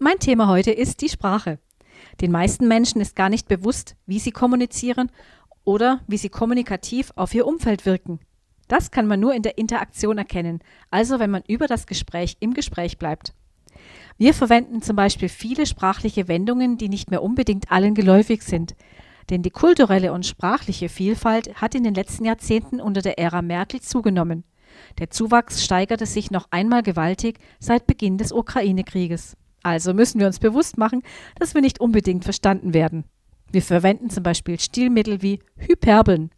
Mein Thema heute ist die Sprache. Den meisten Menschen ist gar nicht bewusst, wie sie kommunizieren oder wie sie kommunikativ auf ihr Umfeld wirken. Das kann man nur in der Interaktion erkennen, also wenn man über das Gespräch im Gespräch bleibt. Wir verwenden zum Beispiel viele sprachliche Wendungen, die nicht mehr unbedingt allen geläufig sind. Denn die kulturelle und sprachliche Vielfalt hat in den letzten Jahrzehnten unter der Ära Merkel zugenommen. Der Zuwachs steigerte sich noch einmal gewaltig seit Beginn des Ukraine-Krieges. Also müssen wir uns bewusst machen, dass wir nicht unbedingt verstanden werden. Wir verwenden zum Beispiel Stilmittel wie Hyperbeln.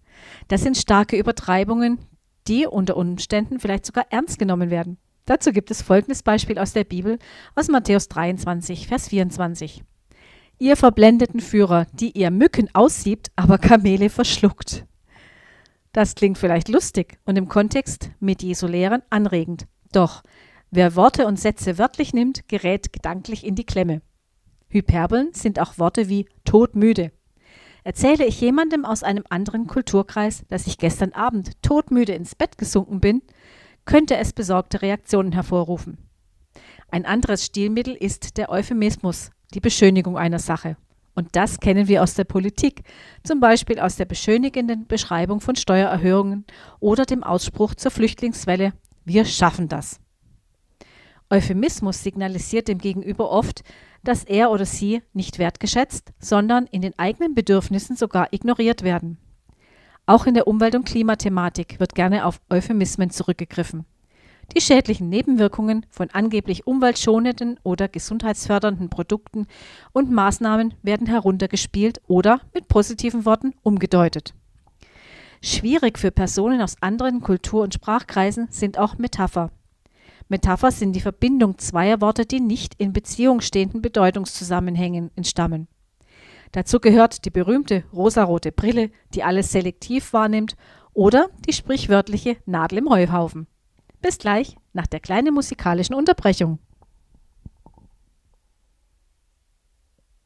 Das sind starke Übertreibungen, die unter Umständen vielleicht sogar ernst genommen werden. Dazu gibt es folgendes Beispiel aus der Bibel aus Matthäus 23, Vers 24. Ihr verblendeten Führer, die ihr Mücken aussiebt, aber Kamele verschluckt. Das klingt vielleicht lustig und im Kontext mit Jesu Lehren anregend. Doch Wer Worte und Sätze wörtlich nimmt, gerät gedanklich in die Klemme. Hyperbeln sind auch Worte wie todmüde. Erzähle ich jemandem aus einem anderen Kulturkreis, dass ich gestern Abend todmüde ins Bett gesunken bin, könnte es besorgte Reaktionen hervorrufen. Ein anderes Stilmittel ist der Euphemismus, die Beschönigung einer Sache. Und das kennen wir aus der Politik, zum Beispiel aus der beschönigenden Beschreibung von Steuererhöhungen oder dem Ausspruch zur Flüchtlingswelle Wir schaffen das. Euphemismus signalisiert dem Gegenüber oft, dass er oder sie nicht wertgeschätzt, sondern in den eigenen Bedürfnissen sogar ignoriert werden. Auch in der Umwelt- und Klimathematik wird gerne auf Euphemismen zurückgegriffen. Die schädlichen Nebenwirkungen von angeblich umweltschonenden oder gesundheitsfördernden Produkten und Maßnahmen werden heruntergespielt oder mit positiven Worten umgedeutet. Schwierig für Personen aus anderen Kultur- und Sprachkreisen sind auch Metapher. Metapher sind die Verbindung zweier Worte, die nicht in Beziehung stehenden Bedeutungszusammenhängen entstammen. Dazu gehört die berühmte rosarote Brille, die alles selektiv wahrnimmt, oder die sprichwörtliche Nadel im Heuhaufen. Bis gleich nach der kleinen musikalischen Unterbrechung.